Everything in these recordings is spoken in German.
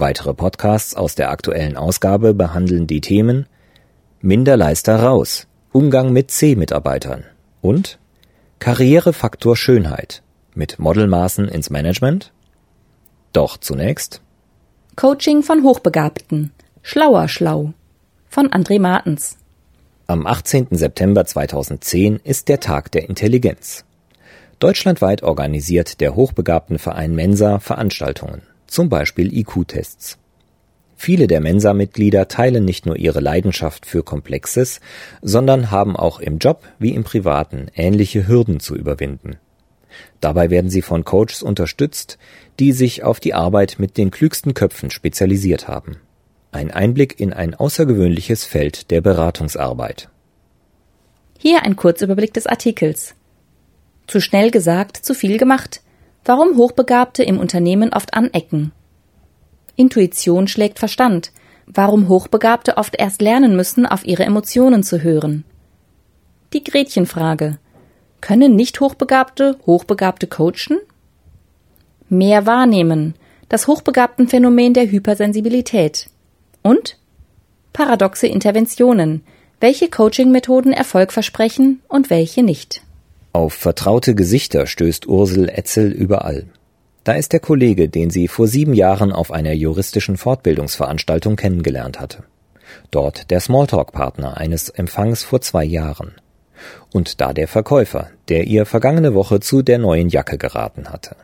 Weitere Podcasts aus der aktuellen Ausgabe behandeln die Themen Minderleister raus, Umgang mit C-Mitarbeitern und Karrierefaktor Schönheit mit Modelmaßen ins Management? Doch zunächst Coaching von Hochbegabten. Schlauer Schlau von André Martens. Am 18. September 2010 ist der Tag der Intelligenz. Deutschlandweit organisiert der Hochbegabtenverein Mensa Veranstaltungen zum Beispiel IQ-Tests. Viele der Mensa-Mitglieder teilen nicht nur ihre Leidenschaft für Komplexes, sondern haben auch im Job wie im Privaten ähnliche Hürden zu überwinden. Dabei werden sie von Coaches unterstützt, die sich auf die Arbeit mit den klügsten Köpfen spezialisiert haben. Ein Einblick in ein außergewöhnliches Feld der Beratungsarbeit. Hier ein Kurzüberblick des Artikels. Zu schnell gesagt, zu viel gemacht. Warum Hochbegabte im Unternehmen oft anecken. Intuition schlägt Verstand. Warum Hochbegabte oft erst lernen müssen, auf ihre Emotionen zu hören. Die Gretchenfrage. Können nicht Hochbegabte Hochbegabte coachen? Mehr wahrnehmen. Das Hochbegabtenphänomen der Hypersensibilität. Und paradoxe Interventionen. Welche Coaching-Methoden Erfolg versprechen und welche nicht. Auf vertraute Gesichter stößt Ursel Etzel überall. Da ist der Kollege, den sie vor sieben Jahren auf einer juristischen Fortbildungsveranstaltung kennengelernt hatte. Dort der Smalltalk-Partner eines Empfangs vor zwei Jahren. Und da der Verkäufer, der ihr vergangene Woche zu der neuen Jacke geraten hatte.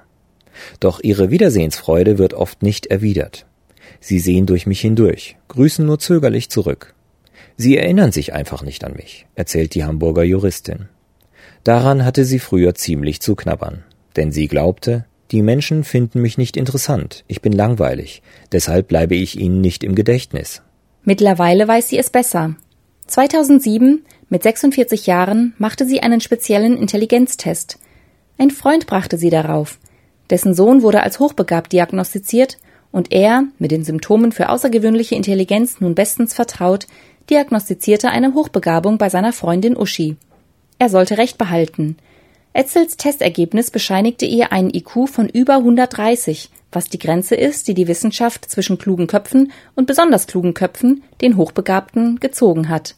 Doch ihre Wiedersehensfreude wird oft nicht erwidert. Sie sehen durch mich hindurch, grüßen nur zögerlich zurück. Sie erinnern sich einfach nicht an mich, erzählt die Hamburger Juristin. Daran hatte sie früher ziemlich zu knabbern, denn sie glaubte, die Menschen finden mich nicht interessant, ich bin langweilig, deshalb bleibe ich ihnen nicht im Gedächtnis. Mittlerweile weiß sie es besser. 2007, mit 46 Jahren, machte sie einen speziellen Intelligenztest. Ein Freund brachte sie darauf. Dessen Sohn wurde als hochbegabt diagnostiziert und er, mit den Symptomen für außergewöhnliche Intelligenz nun bestens vertraut, diagnostizierte eine Hochbegabung bei seiner Freundin Uschi. Er sollte Recht behalten. Etzels Testergebnis bescheinigte ihr einen IQ von über 130, was die Grenze ist, die die Wissenschaft zwischen klugen Köpfen und besonders klugen Köpfen, den Hochbegabten, gezogen hat.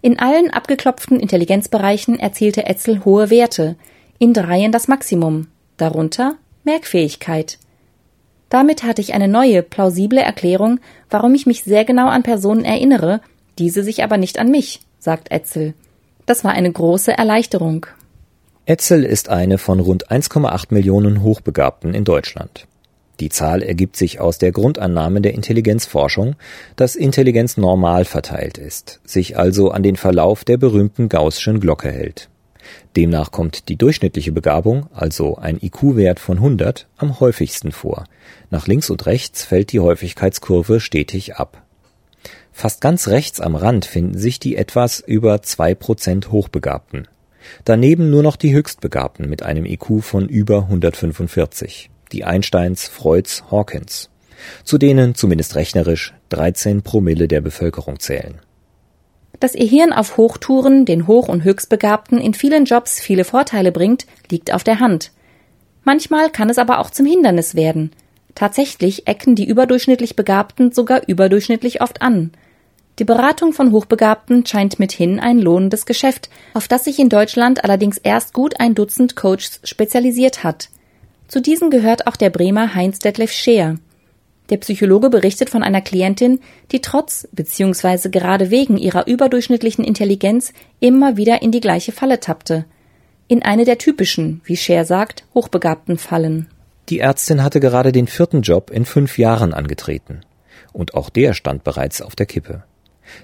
In allen abgeklopften Intelligenzbereichen erzielte Etzel hohe Werte, in dreien das Maximum, darunter Merkfähigkeit. Damit hatte ich eine neue, plausible Erklärung, warum ich mich sehr genau an Personen erinnere, diese sich aber nicht an mich, sagt Etzel. Das war eine große Erleichterung. Etzel ist eine von rund 1,8 Millionen Hochbegabten in Deutschland. Die Zahl ergibt sich aus der Grundannahme der Intelligenzforschung, dass Intelligenz normal verteilt ist, sich also an den Verlauf der berühmten Gaußschen Glocke hält. Demnach kommt die durchschnittliche Begabung, also ein IQ-Wert von 100, am häufigsten vor. Nach links und rechts fällt die Häufigkeitskurve stetig ab. Fast ganz rechts am Rand finden sich die etwas über zwei Prozent Hochbegabten. Daneben nur noch die Höchstbegabten mit einem IQ von über 145, die Einsteins, Freuds, Hawkins, zu denen zumindest rechnerisch 13 Promille der Bevölkerung zählen. Dass ihr Hirn auf Hochtouren den Hoch- und Höchstbegabten in vielen Jobs viele Vorteile bringt, liegt auf der Hand. Manchmal kann es aber auch zum Hindernis werden. Tatsächlich ecken die überdurchschnittlich Begabten sogar überdurchschnittlich oft an. Die Beratung von Hochbegabten scheint mithin ein lohnendes Geschäft, auf das sich in Deutschland allerdings erst gut ein Dutzend Coaches spezialisiert hat. Zu diesen gehört auch der Bremer Heinz Detlef Scheer. Der Psychologe berichtet von einer Klientin, die trotz bzw. gerade wegen ihrer überdurchschnittlichen Intelligenz immer wieder in die gleiche Falle tappte. In eine der typischen, wie Scheer sagt, hochbegabten Fallen. Die Ärztin hatte gerade den vierten Job in fünf Jahren angetreten. Und auch der stand bereits auf der Kippe.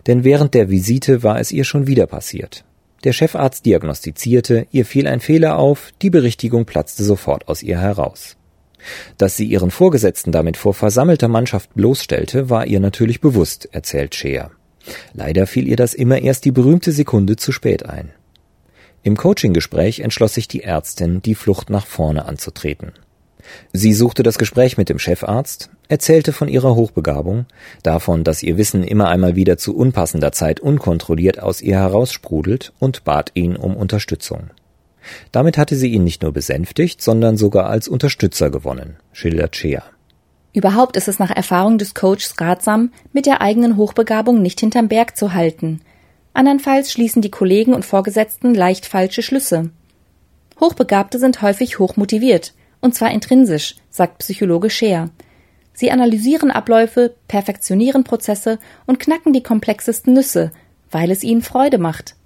Denn während der Visite war es ihr schon wieder passiert. Der Chefarzt diagnostizierte, ihr fiel ein Fehler auf, die Berichtigung platzte sofort aus ihr heraus. Dass sie ihren Vorgesetzten damit vor versammelter Mannschaft bloßstellte, war ihr natürlich bewusst, erzählt Scheer. Leider fiel ihr das immer erst die berühmte Sekunde zu spät ein. Im Coaching-Gespräch entschloss sich die Ärztin, die Flucht nach vorne anzutreten. Sie suchte das Gespräch mit dem Chefarzt, erzählte von ihrer Hochbegabung, davon, dass ihr Wissen immer einmal wieder zu unpassender Zeit unkontrolliert aus ihr heraussprudelt und bat ihn um Unterstützung. Damit hatte sie ihn nicht nur besänftigt, sondern sogar als Unterstützer gewonnen, schildert Shea. Überhaupt ist es nach Erfahrung des Coaches ratsam, mit der eigenen Hochbegabung nicht hinterm Berg zu halten. Andernfalls schließen die Kollegen und Vorgesetzten leicht falsche Schlüsse. Hochbegabte sind häufig hochmotiviert, und zwar intrinsisch, sagt Psychologe Scheer. Sie analysieren Abläufe, perfektionieren Prozesse und knacken die komplexesten Nüsse, weil es ihnen Freude macht.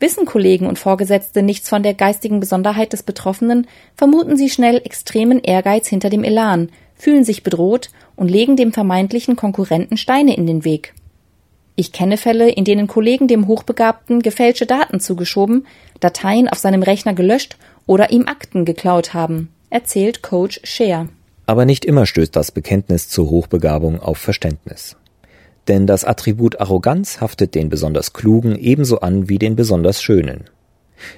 Wissen Kollegen und Vorgesetzte nichts von der geistigen Besonderheit des Betroffenen, vermuten sie schnell extremen Ehrgeiz hinter dem Elan, fühlen sich bedroht und legen dem vermeintlichen Konkurrenten Steine in den Weg. Ich kenne Fälle, in denen Kollegen dem Hochbegabten gefälschte Daten zugeschoben, Dateien auf seinem Rechner gelöscht oder ihm Akten geklaut haben erzählt Coach Share. Aber nicht immer stößt das Bekenntnis zur Hochbegabung auf Verständnis. Denn das Attribut Arroganz haftet den besonders Klugen ebenso an wie den besonders Schönen.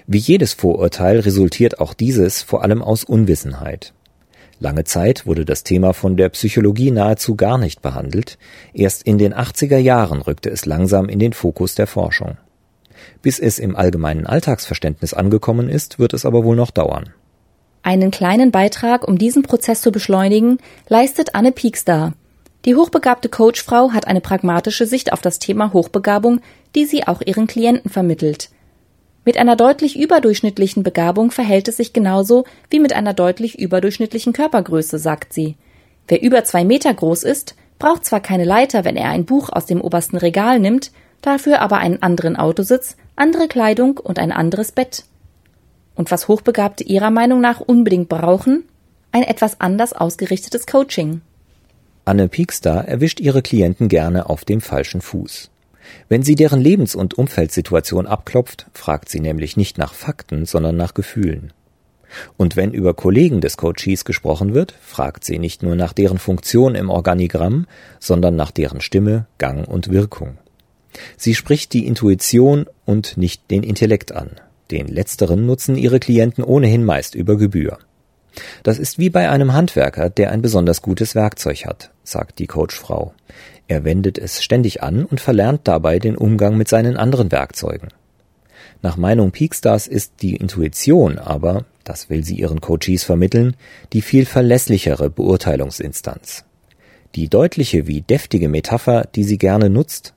Wie jedes Vorurteil resultiert auch dieses vor allem aus Unwissenheit. Lange Zeit wurde das Thema von der Psychologie nahezu gar nicht behandelt, erst in den 80er Jahren rückte es langsam in den Fokus der Forschung. Bis es im allgemeinen Alltagsverständnis angekommen ist, wird es aber wohl noch dauern. Einen kleinen Beitrag, um diesen Prozess zu beschleunigen, leistet Anne Piekstar. Die hochbegabte Coachfrau hat eine pragmatische Sicht auf das Thema Hochbegabung, die sie auch ihren Klienten vermittelt. Mit einer deutlich überdurchschnittlichen Begabung verhält es sich genauso wie mit einer deutlich überdurchschnittlichen Körpergröße, sagt sie. Wer über zwei Meter groß ist, braucht zwar keine Leiter, wenn er ein Buch aus dem obersten Regal nimmt, dafür aber einen anderen Autositz, andere Kleidung und ein anderes Bett. Und was Hochbegabte Ihrer Meinung nach unbedingt brauchen? Ein etwas anders ausgerichtetes Coaching. Anne Piekstar erwischt ihre Klienten gerne auf dem falschen Fuß. Wenn sie deren Lebens- und Umfeldsituation abklopft, fragt sie nämlich nicht nach Fakten, sondern nach Gefühlen. Und wenn über Kollegen des Coaches gesprochen wird, fragt sie nicht nur nach deren Funktion im Organigramm, sondern nach deren Stimme, Gang und Wirkung. Sie spricht die Intuition und nicht den Intellekt an. Den letzteren nutzen ihre Klienten ohnehin meist über Gebühr. Das ist wie bei einem Handwerker, der ein besonders gutes Werkzeug hat, sagt die Coachfrau. Er wendet es ständig an und verlernt dabei den Umgang mit seinen anderen Werkzeugen. Nach Meinung Peakstars ist die Intuition aber, das will sie ihren Coaches vermitteln, die viel verlässlichere Beurteilungsinstanz. Die deutliche wie deftige Metapher, die sie gerne nutzt.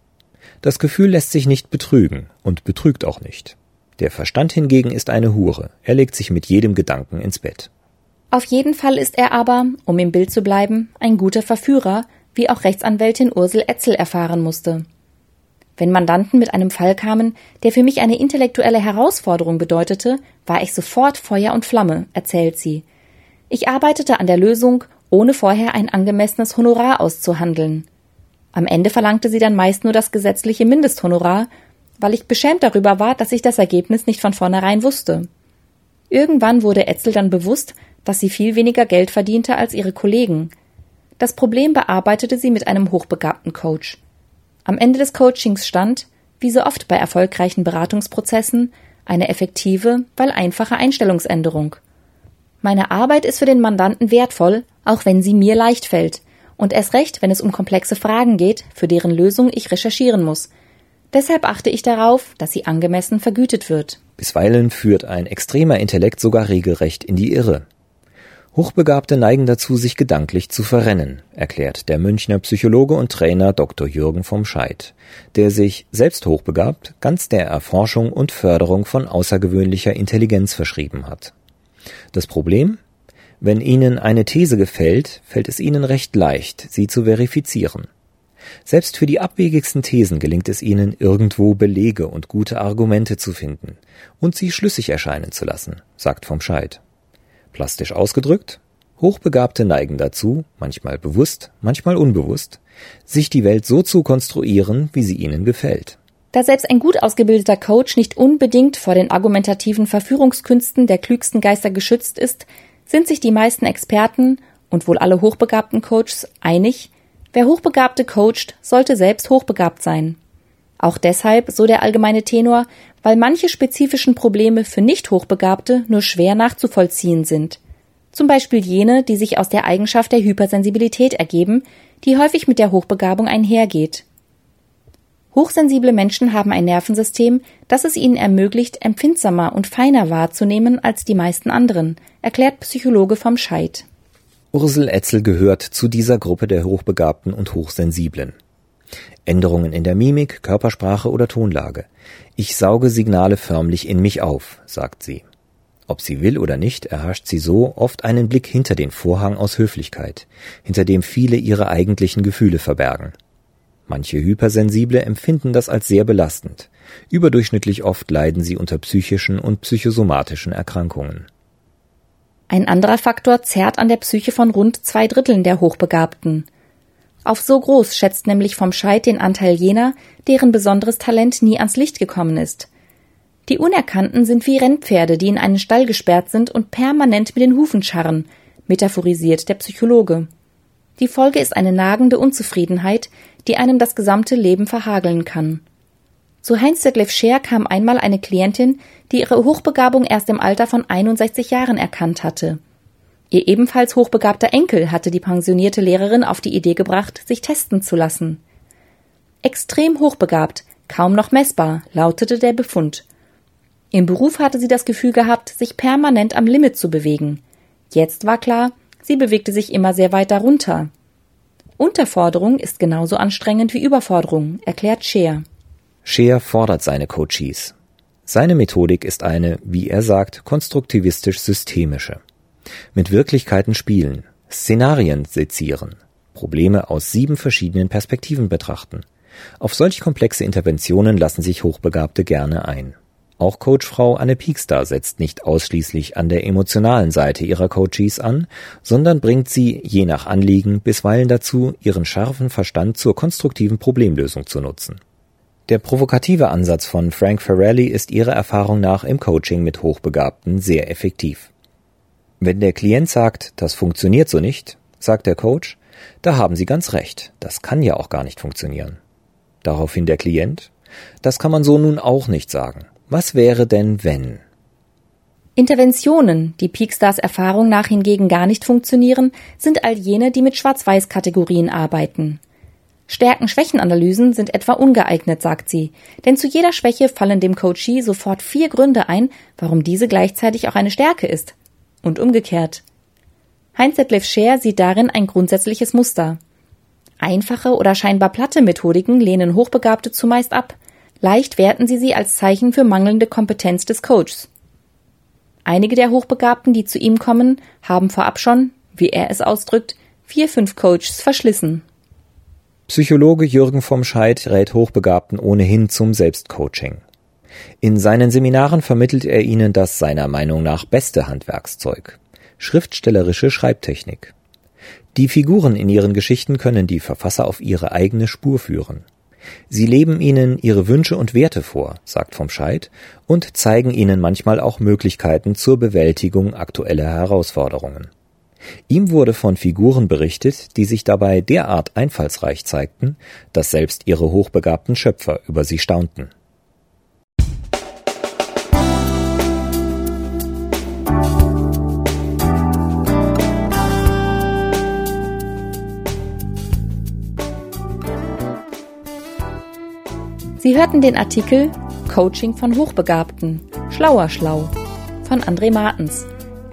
Das Gefühl lässt sich nicht betrügen und betrügt auch nicht. Der Verstand hingegen ist eine Hure. Er legt sich mit jedem Gedanken ins Bett. Auf jeden Fall ist er aber, um im Bild zu bleiben, ein guter Verführer, wie auch Rechtsanwältin Ursel Etzel erfahren musste. Wenn Mandanten mit einem Fall kamen, der für mich eine intellektuelle Herausforderung bedeutete, war ich sofort Feuer und Flamme, erzählt sie. Ich arbeitete an der Lösung, ohne vorher ein angemessenes Honorar auszuhandeln. Am Ende verlangte sie dann meist nur das gesetzliche Mindesthonorar weil ich beschämt darüber war, dass ich das Ergebnis nicht von vornherein wusste. Irgendwann wurde Etzel dann bewusst, dass sie viel weniger Geld verdiente als ihre Kollegen. Das Problem bearbeitete sie mit einem hochbegabten Coach. Am Ende des Coachings stand, wie so oft bei erfolgreichen Beratungsprozessen, eine effektive, weil einfache Einstellungsänderung. Meine Arbeit ist für den Mandanten wertvoll, auch wenn sie mir leicht fällt, und erst recht, wenn es um komplexe Fragen geht, für deren Lösung ich recherchieren muss, Deshalb achte ich darauf, dass sie angemessen vergütet wird. Bisweilen führt ein extremer Intellekt sogar regelrecht in die Irre. Hochbegabte neigen dazu, sich gedanklich zu verrennen, erklärt der Münchner Psychologe und Trainer Dr. Jürgen vom Scheid, der sich, selbst hochbegabt, ganz der Erforschung und Förderung von außergewöhnlicher Intelligenz verschrieben hat. Das Problem? Wenn Ihnen eine These gefällt, fällt es Ihnen recht leicht, sie zu verifizieren. Selbst für die abwegigsten Thesen gelingt es ihnen, irgendwo Belege und gute Argumente zu finden und sie schlüssig erscheinen zu lassen, sagt vom Scheid. Plastisch ausgedrückt, Hochbegabte neigen dazu, manchmal bewusst, manchmal unbewusst, sich die Welt so zu konstruieren, wie sie ihnen gefällt. Da selbst ein gut ausgebildeter Coach nicht unbedingt vor den argumentativen Verführungskünsten der klügsten Geister geschützt ist, sind sich die meisten Experten und wohl alle hochbegabten Coaches einig, wer Hochbegabte coacht, sollte selbst hochbegabt sein. Auch deshalb, so der allgemeine Tenor, weil manche spezifischen Probleme für Nicht-Hochbegabte nur schwer nachzuvollziehen sind. Zum Beispiel jene, die sich aus der Eigenschaft der Hypersensibilität ergeben, die häufig mit der Hochbegabung einhergeht. Hochsensible Menschen haben ein Nervensystem, das es ihnen ermöglicht, empfindsamer und feiner wahrzunehmen als die meisten anderen, erklärt Psychologe vom Scheid. Ursel Etzel gehört zu dieser Gruppe der Hochbegabten und Hochsensiblen. Änderungen in der Mimik, Körpersprache oder Tonlage. Ich sauge Signale förmlich in mich auf, sagt sie. Ob sie will oder nicht, erhascht sie so oft einen Blick hinter den Vorhang aus Höflichkeit, hinter dem viele ihre eigentlichen Gefühle verbergen. Manche Hypersensible empfinden das als sehr belastend. Überdurchschnittlich oft leiden sie unter psychischen und psychosomatischen Erkrankungen. Ein anderer Faktor zerrt an der Psyche von rund zwei Dritteln der Hochbegabten. Auf so groß schätzt nämlich vom Scheid den Anteil jener, deren besonderes Talent nie ans Licht gekommen ist. Die Unerkannten sind wie Rennpferde, die in einen Stall gesperrt sind und permanent mit den Hufen scharren, metaphorisiert der Psychologe. Die Folge ist eine nagende Unzufriedenheit, die einem das gesamte Leben verhageln kann. Zu Heinz Detlef Scheer kam einmal eine Klientin, die ihre Hochbegabung erst im Alter von 61 Jahren erkannt hatte. Ihr ebenfalls hochbegabter Enkel hatte die pensionierte Lehrerin auf die Idee gebracht, sich testen zu lassen. Extrem hochbegabt, kaum noch messbar, lautete der Befund. Im Beruf hatte sie das Gefühl gehabt, sich permanent am Limit zu bewegen. Jetzt war klar, sie bewegte sich immer sehr weit darunter. Unterforderung ist genauso anstrengend wie Überforderung, erklärt Scheer. Scheer fordert seine Coaches. Seine Methodik ist eine, wie er sagt, konstruktivistisch-systemische. Mit Wirklichkeiten spielen, Szenarien sezieren, Probleme aus sieben verschiedenen Perspektiven betrachten. Auf solch komplexe Interventionen lassen sich Hochbegabte gerne ein. Auch Coachfrau Anne Piekstar setzt nicht ausschließlich an der emotionalen Seite ihrer Coaches an, sondern bringt sie, je nach Anliegen, bisweilen dazu, ihren scharfen Verstand zur konstruktiven Problemlösung zu nutzen. Der provokative Ansatz von Frank Farrelly ist ihrer Erfahrung nach im Coaching mit Hochbegabten sehr effektiv. Wenn der Klient sagt, das funktioniert so nicht, sagt der Coach, da haben Sie ganz recht, das kann ja auch gar nicht funktionieren. Daraufhin der Klient, das kann man so nun auch nicht sagen. Was wäre denn, wenn? Interventionen, die Peakstars Erfahrung nach hingegen gar nicht funktionieren, sind all jene, die mit Schwarz-Weiß-Kategorien arbeiten. Stärken-Schwächen-Analysen sind etwa ungeeignet, sagt sie, denn zu jeder Schwäche fallen dem Coachee sofort vier Gründe ein, warum diese gleichzeitig auch eine Stärke ist. Und umgekehrt. Heinz Detlef Scher sieht darin ein grundsätzliches Muster. Einfache oder scheinbar platte Methodiken lehnen Hochbegabte zumeist ab. Leicht werten sie sie als Zeichen für mangelnde Kompetenz des Coaches. Einige der Hochbegabten, die zu ihm kommen, haben vorab schon, wie er es ausdrückt, vier, fünf Coaches verschlissen. Psychologe Jürgen vom Scheid rät Hochbegabten ohnehin zum Selbstcoaching. In seinen Seminaren vermittelt er ihnen das seiner Meinung nach beste Handwerkszeug. Schriftstellerische Schreibtechnik. Die Figuren in ihren Geschichten können die Verfasser auf ihre eigene Spur führen. Sie leben ihnen ihre Wünsche und Werte vor, sagt vom Scheid, und zeigen ihnen manchmal auch Möglichkeiten zur Bewältigung aktueller Herausforderungen. Ihm wurde von Figuren berichtet, die sich dabei derart einfallsreich zeigten, dass selbst ihre hochbegabten Schöpfer über sie staunten. Sie hörten den Artikel Coaching von Hochbegabten. Schlauer Schlau von André Martens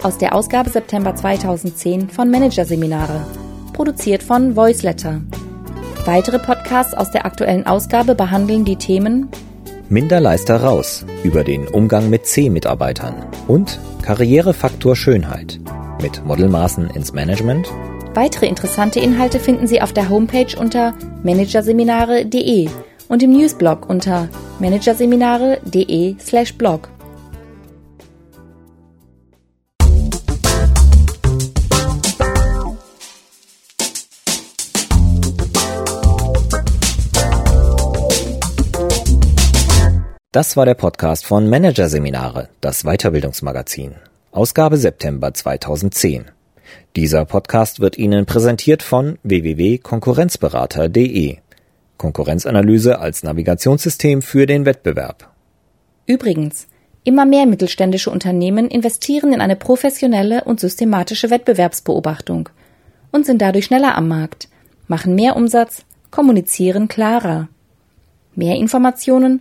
aus der Ausgabe September 2010 von Managerseminare, produziert von Voiceletter. Weitere Podcasts aus der aktuellen Ausgabe behandeln die Themen Minderleister raus über den Umgang mit C-Mitarbeitern und Karrierefaktor Schönheit mit Modelmaßen ins Management. Weitere interessante Inhalte finden Sie auf der Homepage unter managerseminare.de und im Newsblog unter managerseminare.de/blog. Das war der Podcast von Managerseminare, das Weiterbildungsmagazin. Ausgabe September 2010. Dieser Podcast wird Ihnen präsentiert von www.konkurrenzberater.de. Konkurrenzanalyse als Navigationssystem für den Wettbewerb. Übrigens, immer mehr mittelständische Unternehmen investieren in eine professionelle und systematische Wettbewerbsbeobachtung und sind dadurch schneller am Markt, machen mehr Umsatz, kommunizieren klarer. Mehr Informationen,